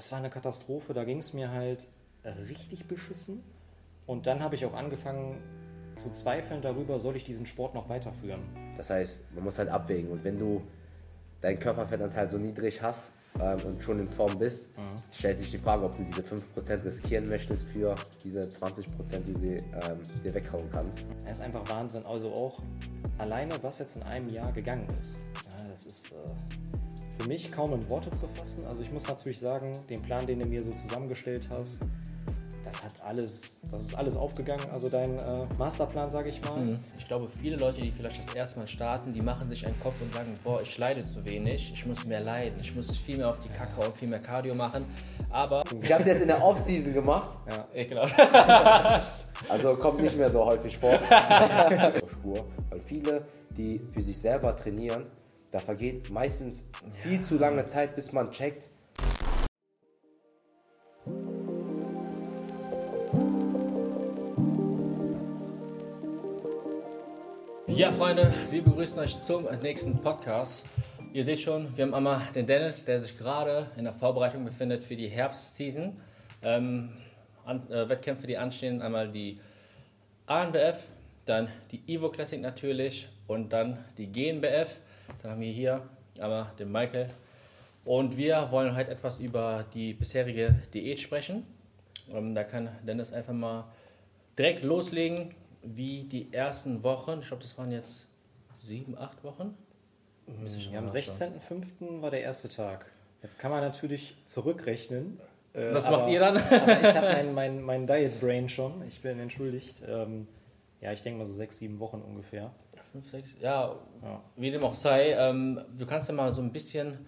es war eine Katastrophe. Da ging es mir halt richtig beschissen. Und dann habe ich auch angefangen zu zweifeln darüber, soll ich diesen Sport noch weiterführen. Das heißt, man muss halt abwägen. Und wenn du deinen Körperfettanteil so niedrig hast ähm, und schon in Form bist, mhm. stellt sich die Frage, ob du diese 5% riskieren möchtest für diese 20%, die du ähm, dir weghauen kannst. Es ist einfach Wahnsinn. Also auch alleine, was jetzt in einem Jahr gegangen ist. Ja, das ist äh, für mich kaum in Worte zu fassen. Also ich muss natürlich sagen, den Plan, den du mir so zusammengestellt hast, das hat alles, das ist alles aufgegangen. Also dein äh, Masterplan, sage ich mal. Mhm. Ich glaube, viele Leute, die vielleicht das erste Mal starten, die machen sich einen Kopf und sagen, boah, ich leide zu wenig, ich muss mehr leiden, ich muss viel mehr auf die Kacke und viel mehr Cardio machen. Aber ich habe es jetzt in der Off-Season gemacht. Ja, ich genau. also kommt nicht mehr so häufig vor. Spur, weil viele, die für sich selber trainieren, da vergeht meistens viel zu lange Zeit, bis man checkt, Ja, Freunde, wir begrüßen euch zum nächsten Podcast. Ihr seht schon, wir haben einmal den Dennis, der sich gerade in der Vorbereitung befindet für die Herbstseason. Ähm, an, äh, Wettkämpfe, die anstehen, einmal die ANBF, dann die Evo Classic natürlich und dann die GNBF. Dann haben wir hier einmal den Michael. Und wir wollen heute etwas über die bisherige Diät sprechen. Ähm, da kann Dennis einfach mal direkt loslegen wie die ersten Wochen, ich glaube, das waren jetzt sieben, acht Wochen. Ja, am 16.05. war der erste Tag. Jetzt kann man natürlich zurückrechnen. Äh, Was aber, macht ihr dann? ich habe mein, mein, mein Diet Brain schon. Ich bin entschuldigt. Ähm, ja, ich denke mal so sechs, sieben Wochen ungefähr. Fünf, sechs, ja, ja. wie dem auch sei. Ähm, du kannst ja mal so ein bisschen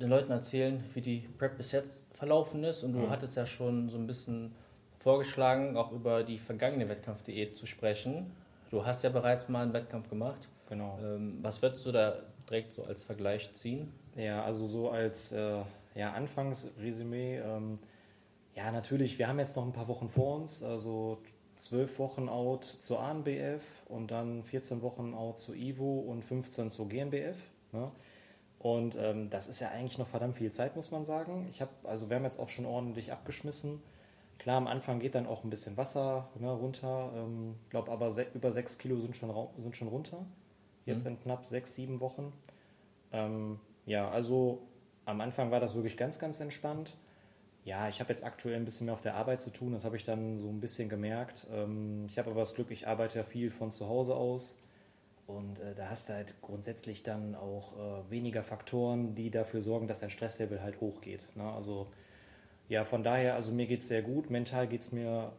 den Leuten erzählen, wie die Prep bis jetzt verlaufen ist. Und du mhm. hattest ja schon so ein bisschen vorgeschlagen, auch über die vergangene Wettkampfdiät zu sprechen. Du hast ja bereits mal einen Wettkampf gemacht. Genau. Ähm, was würdest du da direkt so als Vergleich ziehen? Ja, also so als äh, ja, Anfangsresümee. Ähm, ja, natürlich, wir haben jetzt noch ein paar Wochen vor uns. Also zwölf Wochen out zur ANBF und dann 14 Wochen out zur IVO und 15 zur GNBF. Ne? Und ähm, das ist ja eigentlich noch verdammt viel Zeit, muss man sagen. Ich habe, also wir haben jetzt auch schon ordentlich abgeschmissen. Klar, am Anfang geht dann auch ein bisschen Wasser ne, runter. Ich ähm, glaube aber über sechs Kilo sind schon, sind schon runter. Jetzt mhm. in knapp sechs, sieben Wochen. Ähm, ja, also am Anfang war das wirklich ganz, ganz entspannt. Ja, ich habe jetzt aktuell ein bisschen mehr auf der Arbeit zu tun. Das habe ich dann so ein bisschen gemerkt. Ähm, ich habe aber das Glück, ich arbeite ja viel von zu Hause aus. Und äh, da hast du halt grundsätzlich dann auch äh, weniger Faktoren, die dafür sorgen, dass dein Stresslevel halt hochgeht. Ne? Also ja, von daher, also mir geht es sehr gut. Mental geht es mir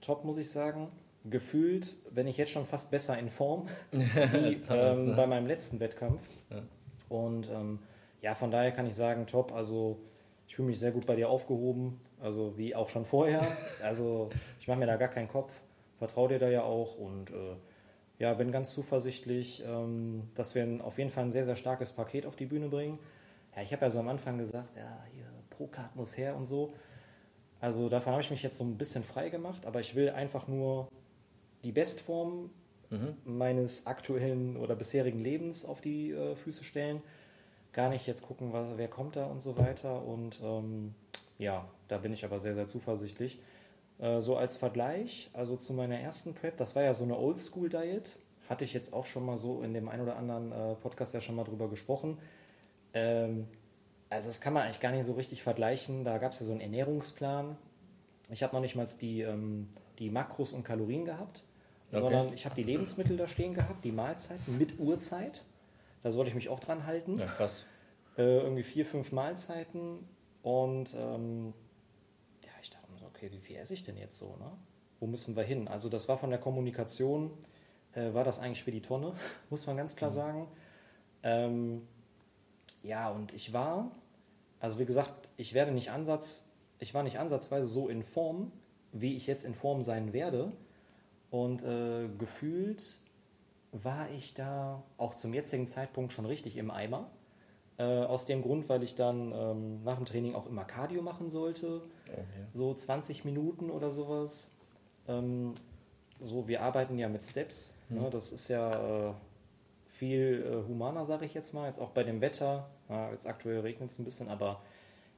top, muss ich sagen. Gefühlt bin ich jetzt schon fast besser in Form wie ähm, bei meinem letzten Wettkampf. Ja. Und ähm, ja, von daher kann ich sagen, top. Also ich fühle mich sehr gut bei dir aufgehoben. Also wie auch schon vorher. Also ich mache mir da gar keinen Kopf. Vertraue dir da ja auch und äh, ja, bin ganz zuversichtlich, ähm, dass wir ein, auf jeden Fall ein sehr, sehr starkes Paket auf die Bühne bringen. Ja, ich habe ja so am Anfang gesagt, ja, hier Pro-Card muss her und so. Also davon habe ich mich jetzt so ein bisschen frei gemacht, aber ich will einfach nur die Bestform mhm. meines aktuellen oder bisherigen Lebens auf die äh, Füße stellen. Gar nicht jetzt gucken, was, wer kommt da und so weiter. Und ähm, ja, da bin ich aber sehr, sehr zuversichtlich. Äh, so als Vergleich, also zu meiner ersten Prep, das war ja so eine Oldschool-Diet. Hatte ich jetzt auch schon mal so in dem ein oder anderen äh, Podcast ja schon mal drüber gesprochen. Ähm, also das kann man eigentlich gar nicht so richtig vergleichen. Da gab es ja so einen Ernährungsplan. Ich habe noch nicht mal die, ähm, die Makros und Kalorien gehabt, okay. sondern ich habe die Lebensmittel da stehen gehabt, die Mahlzeiten mit Uhrzeit. Da sollte ich mich auch dran halten. Ja, krass. Äh, irgendwie vier, fünf Mahlzeiten. Und ähm, ja, ich dachte mir so, okay, wie viel esse ich denn jetzt so? Ne? Wo müssen wir hin? Also das war von der Kommunikation, äh, war das eigentlich für die Tonne, muss man ganz klar mhm. sagen. Ähm, ja, und ich war also wie gesagt, ich werde nicht Ansatz, ich war nicht ansatzweise so in Form, wie ich jetzt in Form sein werde. Und äh, gefühlt war ich da auch zum jetzigen Zeitpunkt schon richtig im Eimer. Äh, aus dem Grund, weil ich dann ähm, nach dem Training auch immer Cardio machen sollte. Okay. So 20 Minuten oder sowas. Ähm, so, wir arbeiten ja mit Steps. Mhm. Ne? Das ist ja äh, viel äh, humaner, sage ich jetzt mal. Jetzt auch bei dem Wetter. Ja, jetzt aktuell regnet es ein bisschen, aber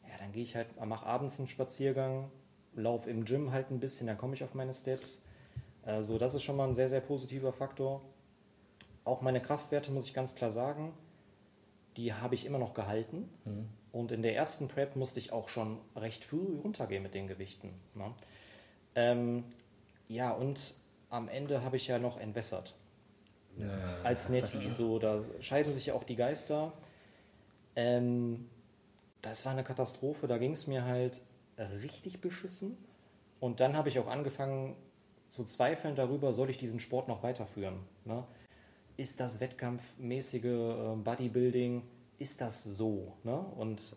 ja, dann gehe ich halt, mache abends einen Spaziergang, laufe im Gym halt ein bisschen, dann komme ich auf meine Steps. Also das ist schon mal ein sehr, sehr positiver Faktor. Auch meine Kraftwerte, muss ich ganz klar sagen, die habe ich immer noch gehalten. Mhm. Und in der ersten Prep musste ich auch schon recht früh runtergehen mit den Gewichten. Ne? Ähm, ja, und am Ende habe ich ja noch entwässert. Ja. Als Netty. So, da scheiden sich ja auch die Geister. Ähm, das war eine Katastrophe. Da ging es mir halt richtig beschissen. Und dann habe ich auch angefangen zu zweifeln darüber, soll ich diesen Sport noch weiterführen. Ne? Ist das wettkampfmäßige äh, Bodybuilding, ist das so? Ne? Und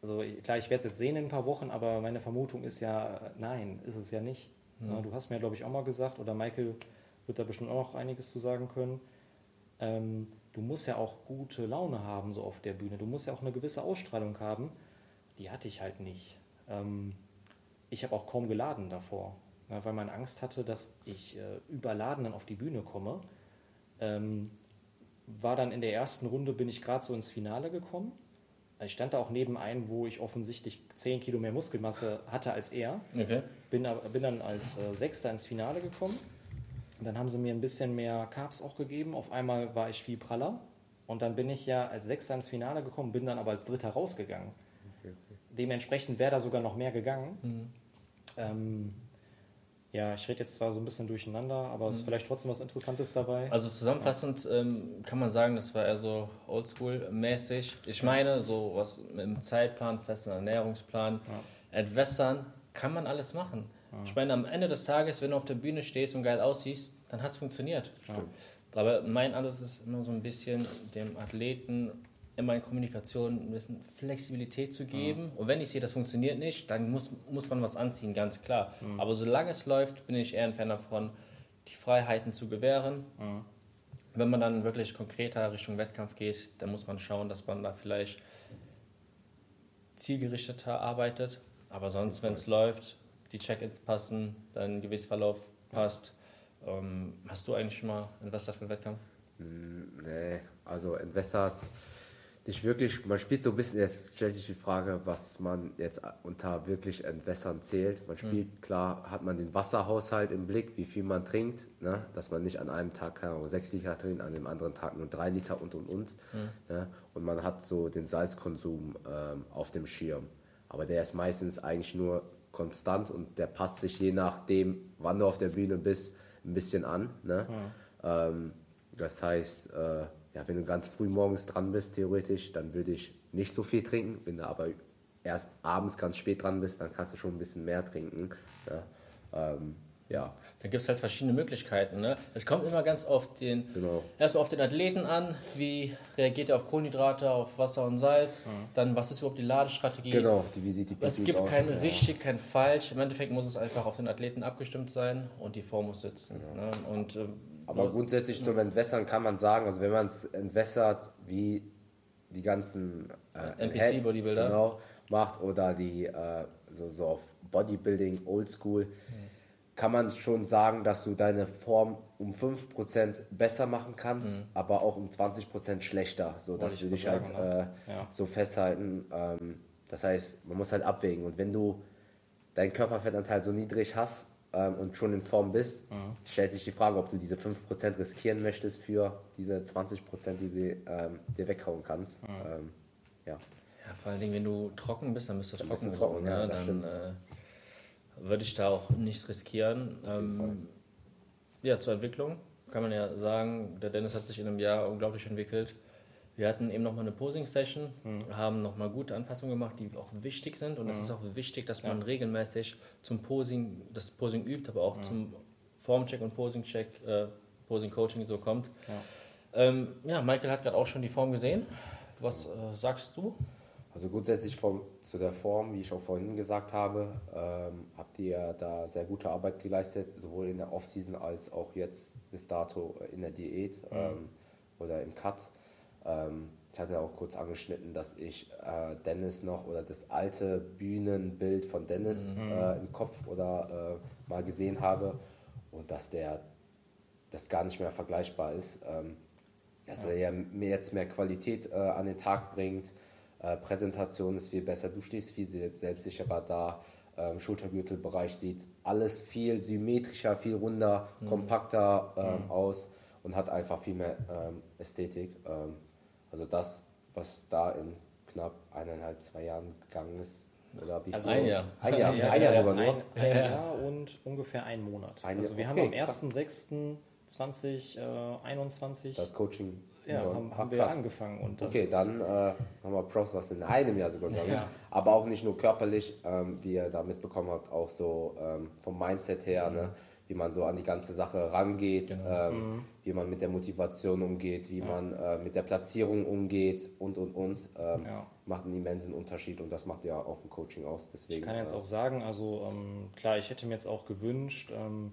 also klar, ich werde es jetzt sehen in ein paar Wochen, aber meine Vermutung ist ja, nein, ist es ja nicht. Mhm. Du hast mir, glaube ich, auch mal gesagt, oder Michael wird da bestimmt auch noch einiges zu sagen können. Ähm, du musst ja auch gute Laune haben, so auf der Bühne. Du musst ja auch eine gewisse Ausstrahlung haben. Die hatte ich halt nicht. Ähm, ich habe auch kaum geladen davor, ja, weil man Angst hatte, dass ich äh, überladen dann auf die Bühne komme. Ähm, war dann in der ersten Runde, bin ich gerade so ins Finale gekommen. Ich stand da auch neben einem, wo ich offensichtlich 10 Kilo mehr Muskelmasse hatte als er. Okay. Bin, bin dann als äh, Sechster ins Finale gekommen. Und dann haben sie mir ein bisschen mehr Carbs auch gegeben. Auf einmal war ich viel praller. Und dann bin ich ja als Sechster ins Finale gekommen, bin dann aber als Dritter rausgegangen. Okay, okay. Dementsprechend wäre da sogar noch mehr gegangen. Mhm. Ähm, ja, ich rede jetzt zwar so ein bisschen durcheinander, aber es ist mhm. vielleicht trotzdem was Interessantes dabei. Also zusammenfassend ähm, kann man sagen, das war eher so oldschool-mäßig. Ich meine, so was mit dem Zeitplan, festen Ernährungsplan, ja. Entwässern, kann man alles machen. Ja. Ich meine, am Ende des Tages, wenn du auf der Bühne stehst und geil aussiehst, dann hat es funktioniert. Stimmt. Aber mein Ansatz ist immer so ein bisschen dem Athleten immer in Kommunikation ein bisschen Flexibilität zu geben. Mhm. Und wenn ich sehe, das funktioniert nicht, dann muss, muss man was anziehen, ganz klar. Mhm. Aber solange es läuft, bin ich eher ein Fan davon, die Freiheiten zu gewähren. Mhm. Wenn man dann wirklich konkreter Richtung Wettkampf geht, dann muss man schauen, dass man da vielleicht zielgerichteter arbeitet. Aber sonst, wenn es läuft, die Check-ins passen, dein Gewichtsverlauf passt. Ähm, hast du eigentlich schon mal entwässert für einen Wettkampf? Nee, also entwässert nicht wirklich, man spielt so ein bisschen, jetzt stellt sich die Frage, was man jetzt unter wirklich Entwässern zählt. Man spielt, mhm. klar, hat man den Wasserhaushalt im Blick, wie viel man trinkt, ne? dass man nicht an einem Tag, keine Ahnung, sechs Liter trinkt, an dem anderen Tag nur drei Liter und und und. Mhm. Ne? Und man hat so den Salzkonsum ähm, auf dem Schirm. Aber der ist meistens eigentlich nur konstant und der passt sich je nachdem, wann du auf der Bühne bist, ein bisschen an. Ne? Mhm. Ähm, das heißt, äh, ja, wenn du ganz früh morgens dran bist, theoretisch, dann würde ich nicht so viel trinken. Wenn du aber erst abends ganz spät dran bist, dann kannst du schon ein bisschen mehr trinken. Ja. Ähm, ja. Da gibt es halt verschiedene Möglichkeiten. Ne? Es kommt immer ganz auf den, genau. erstmal auf den Athleten an, wie reagiert er auf Kohlenhydrate, auf Wasser und Salz, mhm. dann was ist überhaupt die Ladestrategie. Genau, die, wie sieht die Es gibt aus, kein ja. richtig, kein falsch. Im Endeffekt muss es einfach auf den Athleten abgestimmt sein und die Form muss sitzen. Genau. Ne? Und äh, aber grundsätzlich zum Entwässern kann man sagen, also wenn man es entwässert, wie die ganzen äh, NPC-Bodybuilder genau, macht oder die äh, so, so auf Bodybuilding, Oldschool, mhm. kann man schon sagen, dass du deine Form um 5% besser machen kannst, mhm. aber auch um 20% schlechter, so dass wir dich halt ne? äh, ja. so festhalten. Ähm, das heißt, man muss halt abwägen und wenn du deinen Körperfettanteil so niedrig hast, ähm, und schon in Form bist, mhm. stellt sich die Frage, ob du diese 5% riskieren möchtest für diese 20%, die du ähm, dir weghauen kannst. Mhm. Ähm, ja. ja, vor allen Dingen, wenn du trocken bist, dann bist du dann trocken. Bist du trocken ja, dann äh, würde ich da auch nichts riskieren. Ähm, ja, zur Entwicklung kann man ja sagen, der Dennis hat sich in einem Jahr unglaublich entwickelt. Wir hatten eben nochmal eine Posing-Session, mhm. haben nochmal gute Anpassungen gemacht, die auch wichtig sind. Und es mhm. ist auch wichtig, dass man ja. regelmäßig zum Posing, das Posing übt, aber auch mhm. zum Formcheck und Posing-Check, äh, Posing-Coaching so kommt. Ja, ähm, ja Michael hat gerade auch schon die Form gesehen. Was äh, sagst du? Also grundsätzlich vom, zu der Form, wie ich auch vorhin gesagt habe, ähm, habt ihr da sehr gute Arbeit geleistet, sowohl in der Offseason als auch jetzt bis dato in der Diät mhm. ähm, oder im Cut. Ähm, ich hatte auch kurz angeschnitten, dass ich äh, Dennis noch oder das alte Bühnenbild von Dennis mhm. äh, im Kopf oder äh, mal gesehen habe und dass der das gar nicht mehr vergleichbar ist. Ähm, dass ja. er ja mehr, jetzt mehr Qualität äh, an den Tag bringt, Äh, Präsentation ist viel besser, du stehst viel selbstsicherer da. Ähm, Schultergürtelbereich sieht alles viel symmetrischer, viel runder, mhm. kompakter ähm, mhm. aus und hat einfach viel mehr ähm, Ästhetik. Also das, was da in knapp eineinhalb, zwei Jahren gegangen ist, oder wie also ein Jahr. Ein Jahr, ja, ein Jahr sogar nur. Ein, ein Jahr und ungefähr einen Monat. Ein also wir okay, haben am 1.6.2021 das Coaching ja, haben, haben wir angefangen. Und okay, dann äh, haben wir Pros, was in einem Jahr sogar gegangen ja. Aber auch nicht nur körperlich, ähm, wie ihr da mitbekommen habt, auch so ähm, vom Mindset her, mhm. ne? Wie man so an die ganze Sache rangeht, genau. ähm, mhm. wie man mit der Motivation umgeht, wie ja. man äh, mit der Platzierung umgeht und und und. Ähm, ja. Macht einen immensen Unterschied und das macht ja auch ein Coaching aus. Deswegen, ich kann jetzt äh, auch sagen, also ähm, klar, ich hätte mir jetzt auch gewünscht, ähm,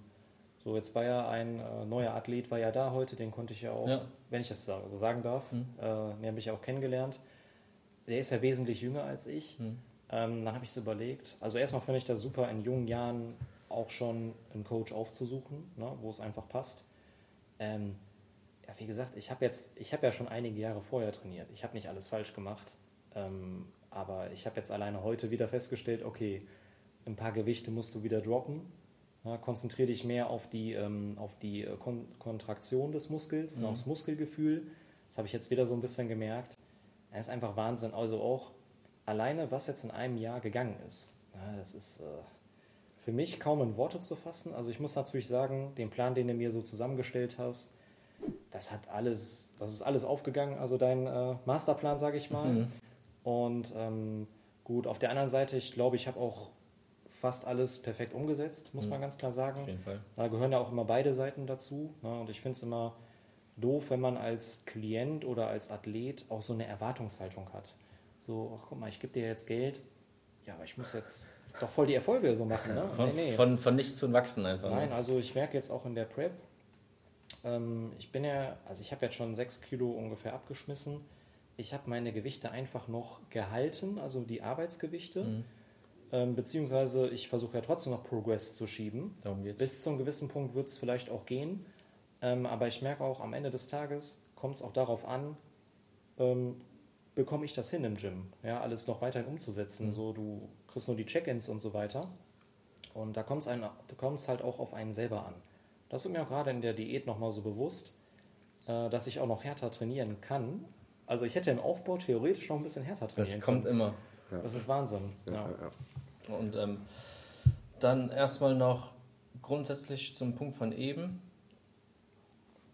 so, jetzt war ja ein äh, neuer Athlet, war ja da heute, den konnte ich ja auch, ja. wenn ich das so also sagen darf, mhm. äh, den habe ich auch kennengelernt. Der ist ja wesentlich jünger als ich. Mhm. Ähm, dann habe ich so überlegt, also erstmal finde ich das super, in jungen Jahren auch schon einen Coach aufzusuchen, ne, wo es einfach passt. Ähm, ja, wie gesagt, ich habe jetzt, ich habe ja schon einige Jahre vorher trainiert. Ich habe nicht alles falsch gemacht, ähm, aber ich habe jetzt alleine heute wieder festgestellt, okay, ein paar Gewichte musst du wieder droppen ja, konzentriere dich mehr auf die, ähm, auf die äh, Kon Kontraktion des Muskels, mhm. aufs Muskelgefühl. Das habe ich jetzt wieder so ein bisschen gemerkt. Es ist einfach Wahnsinn. Also auch alleine, was jetzt in einem Jahr gegangen ist. Ja, das ist äh, für mich kaum in Worte zu fassen. Also ich muss natürlich sagen, den Plan, den du mir so zusammengestellt hast, das hat alles, das ist alles aufgegangen. Also dein äh, Masterplan, sage ich mal. Mhm. Und ähm, gut, auf der anderen Seite, ich glaube, ich habe auch fast alles perfekt umgesetzt, muss mhm. man ganz klar sagen. Auf jeden Fall. Da gehören ja auch immer beide Seiten dazu. Ne? Und ich finde es immer doof, wenn man als Klient oder als Athlet auch so eine Erwartungshaltung hat. So, ach guck mal, ich gebe dir jetzt Geld, ja, aber ich muss jetzt doch voll die Erfolge so machen. Ne? Von, nee, nee. von, von nichts zu wachsen einfach. Ne? Nein, ne? also ich merke jetzt auch in der Prep, ähm, ich bin ja, also ich habe jetzt schon sechs Kilo ungefähr abgeschmissen. Ich habe meine Gewichte einfach noch gehalten, also die Arbeitsgewichte. Mhm ähm, beziehungsweise ich versuche ja trotzdem noch Progress zu schieben. Darum geht's. Bis zu einem gewissen Punkt wird es vielleicht auch gehen. Ähm, aber ich merke auch, am Ende des Tages kommt es auch darauf an, ähm, bekomme ich das hin im Gym, ja, alles noch weiterhin umzusetzen. Mhm. So, du kriegst nur die Check-ins und so weiter. Und da kommt es halt auch auf einen selber an. Das ist mir auch gerade in der Diät nochmal so bewusst, äh, dass ich auch noch härter trainieren kann. Also ich hätte im Aufbau theoretisch noch ein bisschen härter trainieren Das kommt können. immer. Das ist Wahnsinn. Ja, ja. Und ähm, dann erstmal noch grundsätzlich zum Punkt von eben.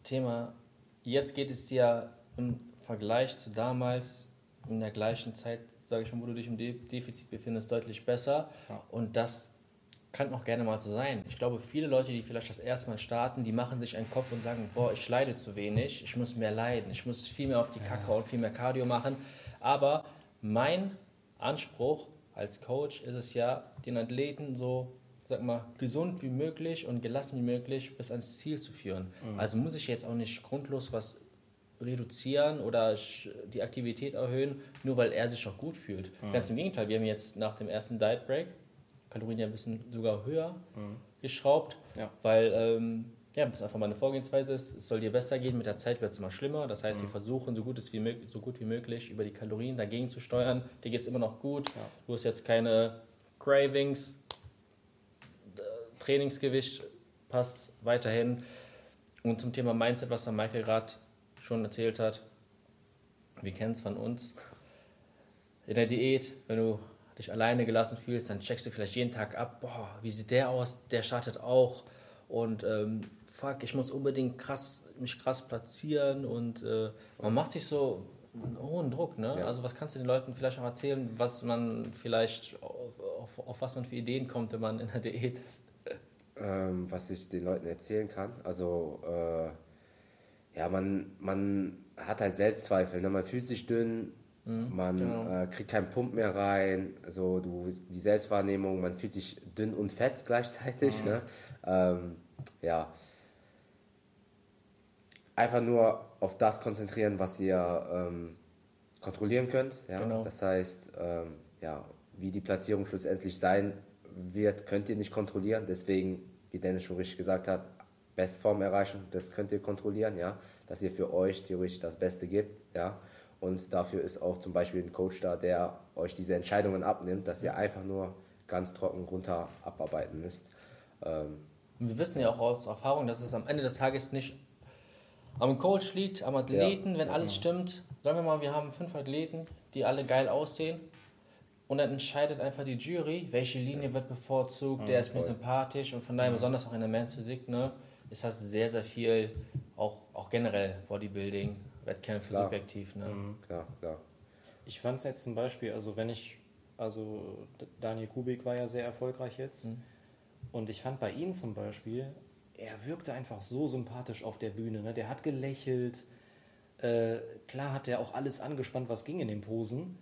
Thema, jetzt geht es dir im Vergleich zu damals in der gleichen Zeit, sage ich mal, wo du dich im Defizit befindest, deutlich besser. Ja. Und das kann auch gerne mal so sein. Ich glaube, viele Leute, die vielleicht das erste Mal starten, die machen sich einen Kopf und sagen, boah, ich leide zu wenig, ich muss mehr leiden, ich muss viel mehr auf die Kacke und viel mehr Cardio machen. Aber mein Anspruch als Coach ist es ja, den Athleten so, sag mal, gesund wie möglich und gelassen wie möglich bis ans Ziel zu führen. Mhm. Also muss ich jetzt auch nicht grundlos was reduzieren oder die Aktivität erhöhen, nur weil er sich auch gut fühlt. Mhm. Ganz im Gegenteil, wir haben jetzt nach dem ersten Diet Break Kalorien ja ein bisschen sogar höher mhm. geschraubt, ja. weil ähm, ja, das ist einfach meine Vorgehensweise. Ist, es soll dir besser gehen, mit der Zeit wird es immer schlimmer. Das heißt, mhm. wir versuchen so gut, wie möglich, so gut wie möglich über die Kalorien dagegen zu steuern. Dir geht es immer noch gut. Ja. Du hast jetzt keine Cravings. Trainingsgewicht passt weiterhin. Und zum Thema Mindset, was der Michael gerade schon erzählt hat. Wir kennen es von uns. In der Diät, wenn du dich alleine gelassen fühlst, dann checkst du vielleicht jeden Tag ab, boah, wie sieht der aus? Der startet auch. Und ähm, fuck, ich muss unbedingt krass, mich krass platzieren und äh, man macht sich so einen hohen Druck. Ne? Ja. Also was kannst du den Leuten vielleicht auch erzählen, was man vielleicht, auf, auf, auf was man für Ideen kommt, wenn man in der Diät ist? Ähm, was ich den Leuten erzählen kann, also äh, ja, man, man hat halt Selbstzweifel, ne? man fühlt sich dünn, mhm, man genau. äh, kriegt keinen Pump mehr rein, also du, die Selbstwahrnehmung, man fühlt sich dünn und fett gleichzeitig. Mhm. Ne? Ähm, ja, einfach nur auf das konzentrieren, was ihr ähm, kontrollieren könnt. Ja? Genau. Das heißt, ähm, ja, wie die Platzierung schlussendlich sein wird, könnt ihr nicht kontrollieren. Deswegen, wie Dennis schon richtig gesagt hat, Bestform erreichen, das könnt ihr kontrollieren, ja, dass ihr für euch theoretisch das Beste gibt, ja. Und dafür ist auch zum Beispiel ein Coach da, der euch diese Entscheidungen abnimmt, dass ihr einfach nur ganz trocken runter abarbeiten müsst. Ähm, wir wissen ja auch aus Erfahrung, dass es am Ende des Tages nicht am Coach liegt, am Athleten, Ja. wenn alles stimmt. Sagen wir mal, wir haben fünf Athleten, die alle geil aussehen. Und dann entscheidet einfach die Jury, welche Linie wird bevorzugt, der ist mir sympathisch. Und von daher, besonders auch in der Men's Physik, ne, ist das sehr, sehr viel, auch, auch generell Bodybuilding, Wettkämpfe Klar. subjektiv. Ne? klar, klar. Ich fand es jetzt zum Beispiel, also wenn ich, also Daniel Kubik war ja sehr erfolgreich jetzt. Und ich fand bei ihm zum Beispiel, er wirkte einfach so sympathisch auf der Bühne. Ne? Der hat gelächelt. Äh, klar hat er auch alles angespannt, was ging in den Posen.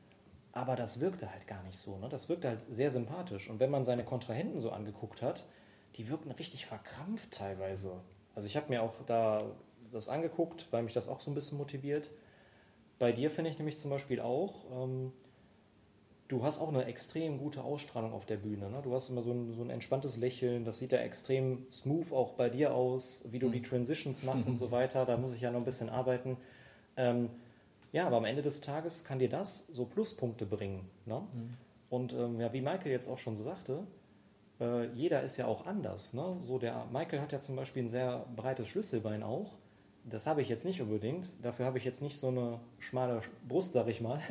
Aber das wirkte halt gar nicht so. Ne? Das wirkte halt sehr sympathisch. Und wenn man seine Kontrahenten so angeguckt hat, die wirkten richtig verkrampft teilweise. Also ich habe mir auch da das angeguckt, weil mich das auch so ein bisschen motiviert. Bei dir finde ich nämlich zum Beispiel auch, ähm, du hast auch eine extrem gute Ausstrahlung auf der Bühne. Ne? Du hast immer so ein, so ein entspanntes Lächeln, das sieht ja extrem smooth auch bei dir aus, wie du die Transitions machst und so weiter. Da muss ich ja noch ein bisschen arbeiten. Ähm, ja, aber am Ende des Tages kann dir das so Pluspunkte bringen. Ne? Und ähm, ja, wie Michael jetzt auch schon so sagte, äh, jeder ist ja auch anders. Ne? So der Michael hat ja zum Beispiel ein sehr breites Schlüsselbein auch. Das habe ich jetzt nicht unbedingt. Dafür habe ich jetzt nicht so eine schmale Brust, sag ich mal.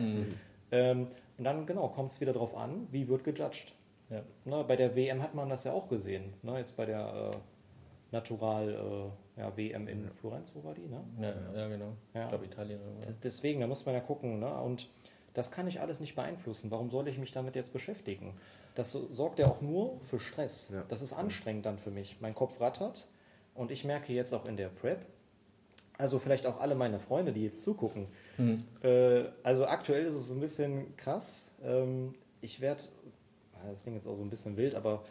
Ähm, und dann, genau, kommt es wieder darauf an, wie wird gejudged. Ja. Ne, bei der WM hat man das ja auch gesehen. Ne? Jetzt bei der äh, Natural äh, ja, WM in Florenz, wo war die? Ne? Ja, ja, genau. Ja. Ich glaube Italien oder Deswegen, da muss man ja gucken. Ne? Und das kann ich alles nicht beeinflussen. Warum soll ich mich damit jetzt beschäftigen? Das so- sorgt ja auch nur für Stress. Ja. Das ist anstrengend dann für mich. Mein Kopf rattert und ich merke jetzt auch in der Prep, also vielleicht auch alle meine Freunde, die jetzt zugucken. Äh, also aktuell ist es ein bisschen krass. Ähm, ich werde, das klingt jetzt auch so ein bisschen wild, aber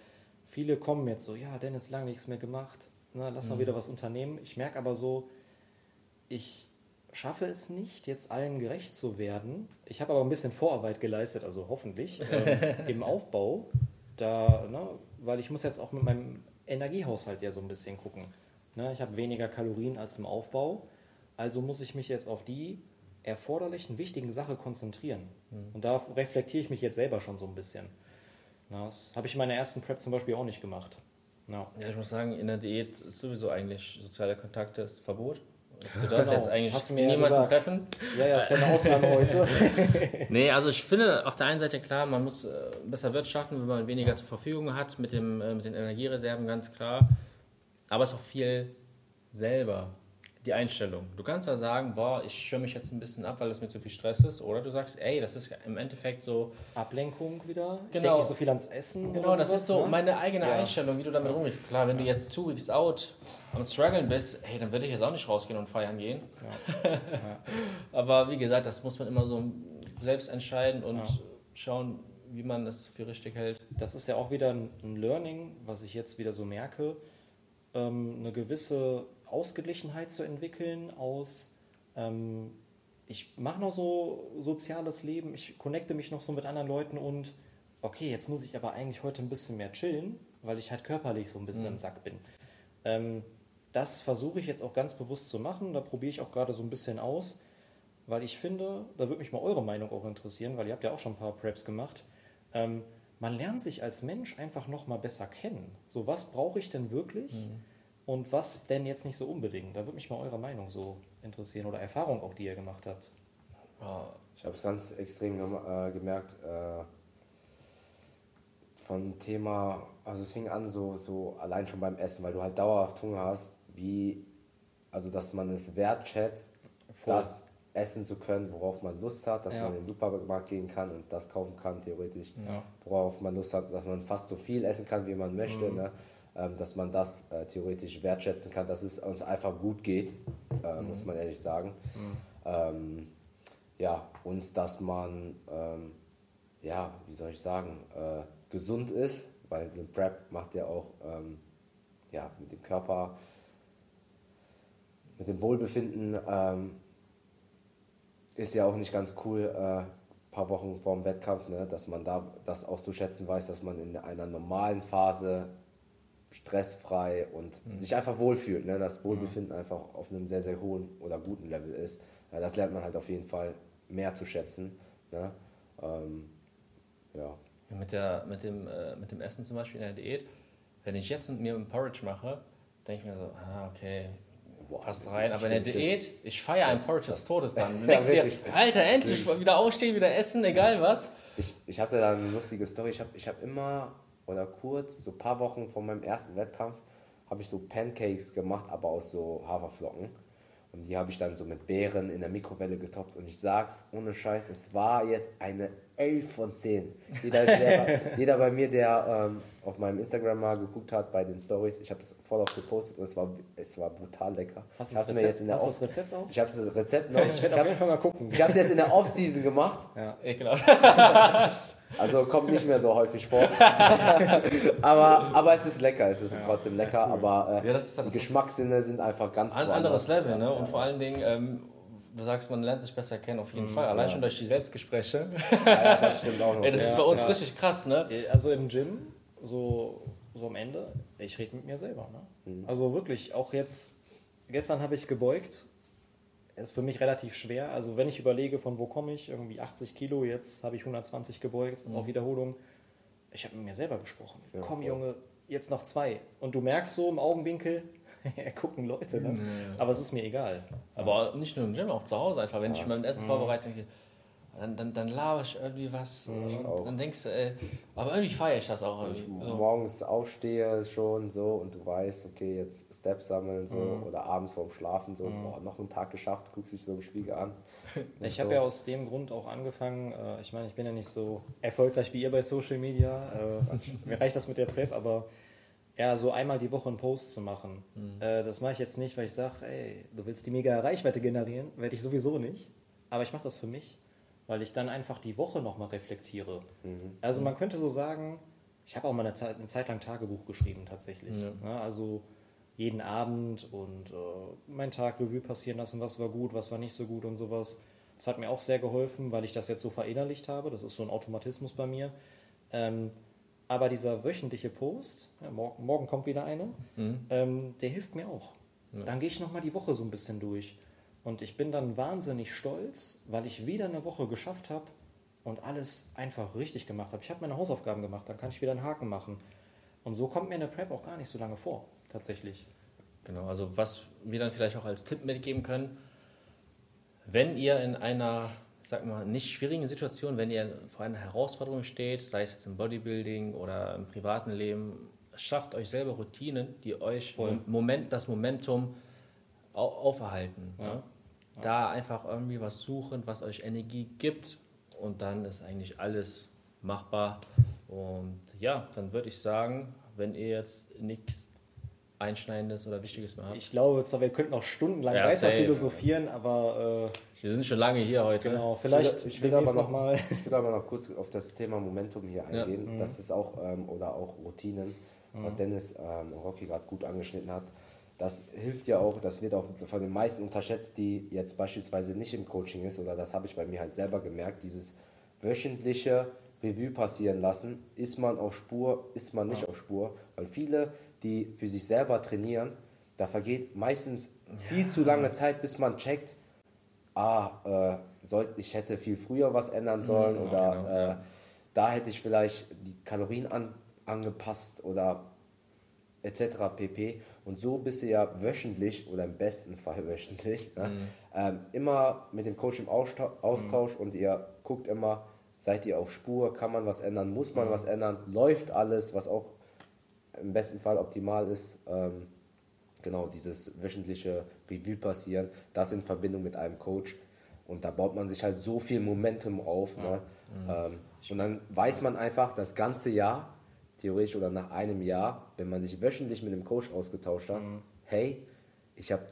viele kommen jetzt so, ja, Dennis, lange nichts mehr gemacht, Na, lass mal wieder was unternehmen. Ich merke aber so, ich schaffe es nicht, jetzt allen gerecht zu werden. Ich habe aber ein bisschen Vorarbeit geleistet, also hoffentlich, ähm, im Aufbau. Da, ne, weil ich muss jetzt auch mit meinem Energiehaushalt ja so ein bisschen gucken. Ne, ich habe weniger Kalorien als im Aufbau, also muss ich mich jetzt auf die erforderlichen, wichtigen Sachen konzentrieren. Und da reflektiere ich mich jetzt selber schon so ein bisschen. Na, das habe ich in meiner ersten Prep zum Beispiel auch nicht gemacht. Ja. Ja, ich muss sagen, in der Diät ist sowieso eigentlich soziale Kontakte ist Verbot. Du darfst Genau, jetzt eigentlich hast du mir ja niemanden gesagt. treffen. ja, ja, ist ja eine Ausnahme heute. Nee, also ich finde auf der einen Seite klar, man muss äh, besser wirtschaften, wenn man weniger zur Verfügung hat, mit, dem, äh, mit den Energiereserven ganz klar. Aber es ist auch viel selber, die Einstellung. Du kannst ja sagen, boah, ich schirme mich jetzt ein bisschen ab, weil es mir zu viel Stress ist. Oder du sagst, ey, das ist im Endeffekt so, Ablenkung wieder. Ich Genau. denke nicht so viel ans Essen. Genau, das sowas, ist so ne? meine eigene Ja. Einstellung, wie du damit rumgehst. Klar, wenn du jetzt two weeks out am struggeln bist, hey, dann würde ich jetzt auch nicht rausgehen und feiern gehen. Aber wie gesagt, das muss man immer so selbst entscheiden und Ja. schauen, wie man das für richtig hält. Das ist ja auch wieder ein ein Learning, was ich jetzt wieder so merke, ähm, eine gewisse Ausgeglichenheit zu entwickeln aus, ähm, ich mache noch so soziales Leben, ich connecte mich noch so mit anderen Leuten und okay, jetzt muss ich aber eigentlich heute ein bisschen mehr chillen, weil ich halt körperlich so ein bisschen im Sack bin. Ähm, das versuche ich jetzt auch ganz bewusst zu machen, da probiere ich auch gerade so ein bisschen aus, weil ich finde, da würde mich mal eure Meinung auch interessieren, weil ihr habt ja auch schon ein paar Preps gemacht. Ähm, man lernt sich als Mensch einfach noch mal besser kennen. So, was brauche ich denn wirklich und was denn jetzt nicht so unbedingt? Da würde mich mal eure Meinung so interessieren oder Erfahrung auch, die ihr gemacht habt. Ich habe es ganz extrem gem äh, gemerkt äh, von Thema, also es fing an so, so allein schon beim Essen, weil du halt dauerhaft Hunger hast, wie, also dass man es wertschätzt, Voll. das essen zu können, worauf man Lust hat, dass Ja. man in den Supermarkt gehen kann und das kaufen kann, theoretisch, Ja. worauf man Lust hat, dass man fast so viel essen kann, wie man möchte, Mhm. ne? Ähm, dass man das äh, theoretisch wertschätzen kann, dass es uns einfach gut geht, äh, Mhm. muss man ehrlich sagen. Ähm, ja, und dass man, ähm, ja, wie soll ich sagen, äh, gesund ist, weil eine Prep macht ja auch ähm, ja, mit dem Körper, mit dem Wohlbefinden, ähm, ist ja auch nicht ganz cool, äh, paar Wochen vor dem Wettkampf, ne, dass man da das auch zu schätzen weiß, dass man in einer normalen Phase stressfrei und sich einfach wohlfühlt, ne, das Wohlbefinden einfach auf einem sehr, sehr hohen oder guten Level ist. Ja, das lernt man halt auf jeden Fall mehr zu schätzen. Ne? Ähm, ja. Ja, Mit, der, mit, dem, äh, mit dem Essen zum Beispiel in der Diät, wenn ich jetzt mir ein Porridge mache, denke ich mir so, ah, okay, passt rein. Aber in der stimmt, Diät, ich feiere ein Porridge des Todes dann. Ja, wirklich. Alter, endlich wieder aufstehen, wieder essen, egal was. Ich, ich hatte da eine lustige Story. Ich habe ich hab immer oder kurz, so ein paar Wochen vor meinem ersten Wettkampf, habe ich so Pancakes gemacht, aber aus so Haferflocken. Und die habe ich dann so mit Beeren in der Mikrowelle getoppt. Und ich sag's ohne Scheiß, es war jetzt eine 11 von 10. Jeder, der, jeder bei mir, der ähm, auf meinem Instagram mal geguckt hat bei den Stories, ich habe es voll auf gepostet und es war, es war brutal lecker. Hast Ich du das Rezept- jetzt in der hast das Rezept auch? Ich habe das Rezept noch. Ich werde auf habe jeden Fall mal gucken. ich hab's jetzt in der Off-Season gemacht. Ekelhaft. Also kommt nicht mehr so häufig vor. aber, aber es ist lecker, es ist trotzdem lecker, aber äh, Ja, das ist- das die Geschmackssinne sind einfach ganz Ein anderes Level, ne? Und vor allen Dingen, ähm, du sagst, man lernt sich besser kennen, auf jeden Fall. Allein schon durch die Selbstgespräche. Ja, ja, das stimmt auch noch. Ey, das ist Ja, bei uns ja. richtig krass, ne? Also im Gym, so, so am Ende, ich rede mit mir selber. Ne? Also wirklich, auch jetzt, gestern habe ich gebeugt. Ist für mich relativ schwer. Also wenn ich überlege, von wo komme ich, irgendwie 80 Kilo, jetzt habe ich 120 gebeugt auf Wiederholung. Ich habe mit mir selber gesprochen. Komm voll. Junge, jetzt noch zwei. Und du merkst so im Augenwinkel, gucken Leute. Ne? Aber es ist mir egal. Aber nicht nur im Gym, auch zu Hause einfach. Wenn ich mein Essen vorbereite, denke ich, dann, dann, dann laber ich irgendwie was. und auch. dann denkst du, ey, aber irgendwie feiere ich das auch irgendwie. So. Morgens aufstehe schon so und du weißt, okay, jetzt Steps sammeln so Mhm. oder abends vorm Schlafen so, boah, noch einen Tag geschafft, guckst dich so im Spiegel an. Und Ich so. habe ja aus dem Grund auch angefangen, äh, ich meine, ich bin ja nicht so erfolgreich wie ihr bei Social Media, äh, mir reicht das mit der Prep, aber ja, so einmal die Woche einen Post zu machen, äh, das mache ich jetzt nicht, weil ich sage, ey, du willst die mega Reichweite generieren, werde ich sowieso nicht, aber ich mache das für mich, weil ich dann einfach die Woche nochmal reflektiere. Also man könnte so sagen, ich habe auch mal eine Zeit, eine Zeit lang Tagebuch geschrieben tatsächlich, ne? also jeden Abend und äh, meinen Tag Revue passieren lassen, was war gut, was war nicht so gut und sowas. Das hat mir auch sehr geholfen, weil ich das jetzt so verinnerlicht habe. Das ist so ein Automatismus bei mir. Ähm, aber dieser wöchentliche Post, ja, morgen, morgen kommt wieder einer, ähm, der hilft mir auch. Dann gehe ich nochmal die Woche so ein bisschen durch. Und ich bin dann wahnsinnig stolz, weil ich wieder eine Woche geschafft habe und alles einfach richtig gemacht habe. Ich habe meine Hausaufgaben gemacht, dann kann ich wieder einen Haken machen. Und so kommt mir eine Prep auch gar nicht so lange vor, tatsächlich. Genau, also was wir dann vielleicht auch als Tipp mitgeben können, wenn ihr in einer, sag mal, nicht schwierigen Situation, wenn ihr vor einer Herausforderung steht, sei es jetzt im Bodybuilding oder im privaten Leben, schafft euch selber Routinen, die euch im Moment, das Momentum au auferhalten. Ne? Da einfach irgendwie was suchen, was euch Energie gibt und dann ist eigentlich alles machbar. Und ja, dann würde ich sagen, wenn ihr jetzt nichts Einschneidendes oder Wichtiges mehr habt. Ich glaube zwar, wir könnten noch stundenlang Ja, weiter safe. philosophieren, aber äh, Wir sind schon lange hier heute. genau, Ich will, vielleicht ich will aber noch, mal. ich will aber noch kurz auf das Thema Momentum hier Ja. eingehen. Das ist auch, ähm, oder auch Routinen, was Dennis ähm, Rocky gerade gut angeschnitten hat. Das hilft ja auch, das wird auch von den meisten unterschätzt, die jetzt beispielsweise nicht im Coaching ist, oder das habe ich bei mir halt selber gemerkt, dieses wöchentliche Revue passieren lassen. Ist man auf Spur, ist man nicht auf Spur? Weil viele, die für sich selber trainieren, da vergeht meistens viel zu lange Zeit, bis man checkt, ah, äh, soll, ich hätte viel früher was ändern sollen Mhm, oder genau. äh, da hätte ich vielleicht die Kalorien an, angepasst oder etc. pp. Und so bist du ja wöchentlich oder im besten Fall wöchentlich ne, Mhm. ähm, immer mit dem Coach im Austausch, Austausch und ihr guckt immer, seid ihr auf Spur, kann man was ändern, muss Mhm. man was ändern, läuft alles, was auch im besten Fall optimal ist. Ähm, genau, dieses wöchentliche Revue passieren, das in Verbindung mit einem Coach. Und da baut man sich halt so viel Momentum auf. Ne? Ähm, und dann weiß man einfach das ganze Jahr, theoretisch oder nach einem Jahr, wenn man sich wöchentlich mit dem Coach ausgetauscht hat, hey, ich habe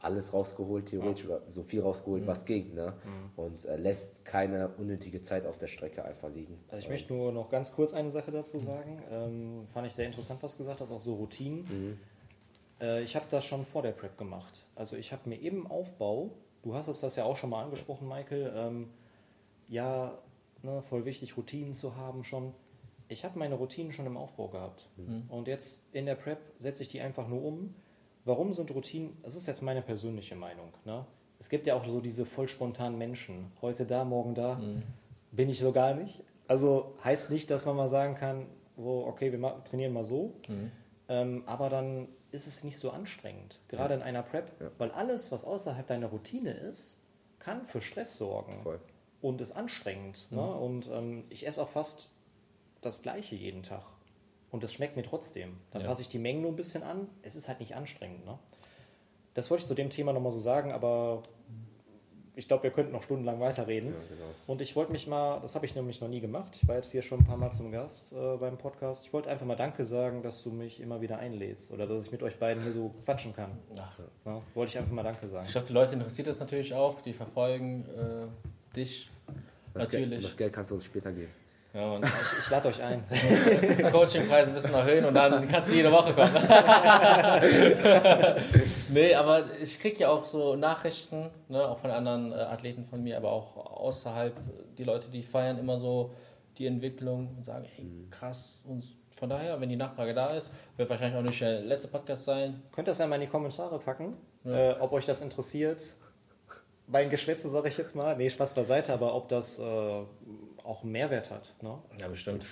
alles rausgeholt, theoretisch, oder so viel rausgeholt, was ging. Ne? Und äh, lässt keine unnötige Zeit auf der Strecke einfach liegen. Also ich möchte nur noch ganz kurz eine Sache dazu sagen. Ähm, fand ich sehr interessant, was du gesagt hast, auch so Routinen. Äh, ich habe das schon vor der Prep gemacht. Also ich habe mir im Aufbau, du hast es das ja auch schon mal angesprochen, Michael, ähm, ja, ne, voll wichtig, Routinen zu haben schon. Ich habe meine Routinen schon im Aufbau gehabt. Und jetzt in der Prep setze ich die einfach nur um. Warum sind Routinen, das ist jetzt meine persönliche Meinung, ne? es gibt ja auch so diese voll spontanen Menschen. Heute da, morgen da. Bin ich so gar nicht. Also heißt nicht, dass man mal sagen kann, so, okay, wir trainieren mal so. Ähm, aber dann ist es nicht so anstrengend. Gerade in einer Prep. Weil alles, was außerhalb deiner Routine ist, kann für Stress sorgen. Voll. Und ist anstrengend. Ne? Und ähm, ich esse auch fast das Gleiche jeden Tag. Und es schmeckt mir trotzdem. Dann Ja. passe ich die Mengen nur ein bisschen an. Es ist halt nicht anstrengend. Ne? Das wollte ich zu dem Thema nochmal so sagen, aber ich glaube, wir könnten noch stundenlang weiterreden. Ja, genau. Und ich wollte mich mal, das habe ich nämlich noch nie gemacht, ich war jetzt hier schon ein paar Mal zum Gast äh, beim Podcast. Ich wollte einfach mal Danke sagen, dass du mich immer wieder einlädst oder dass ich mit euch beiden hier so quatschen kann. Ach, Ja, wollte ich einfach mal Danke sagen. ich glaube, die Leute interessiert das natürlich auch, die verfolgen äh, dich. Das Geld, natürlich. das Geld kannst du uns später geben. Ja, und Ich, ich lade euch ein. Coachingpreise ein bisschen erhöhen und dann kannst du jede Woche kommen. nee, aber ich kriege ja auch so Nachrichten, ne, auch von anderen äh, Athleten von mir, aber auch außerhalb, die Leute, die feiern immer so die Entwicklung und sagen, ey, krass. Und von daher, wenn die Nachfrage da ist, wird wahrscheinlich auch nicht der letzte Podcast sein. Könnt ihr das ja mal in die Kommentare packen, äh, ob euch das interessiert. Mein Geschwätze sage ich jetzt mal. Nee, Spaß beiseite, aber ob das äh, auch einen Mehrwert hat. Ne? Ja, bestimmt.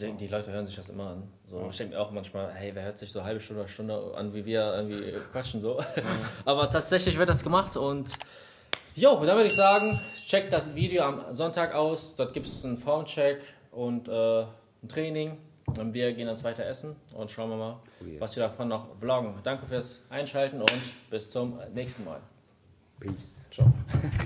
Denk, die Leute hören sich das immer an. So, Ich denke mir auch manchmal, hey, wer hört sich so eine halbe Stunde oder Stunde an, wie wir irgendwie quatschen so. Aber tatsächlich wird das gemacht und jo, dann würde ich sagen, checkt das Video am Sonntag aus. Dort gibt es einen Formcheck und äh, ein Training. Und wir gehen dann weiter essen und schauen wir mal, Oh yes. was wir davon noch vloggen. Danke fürs Einschalten und bis zum nächsten Mal. Peace. Ciao.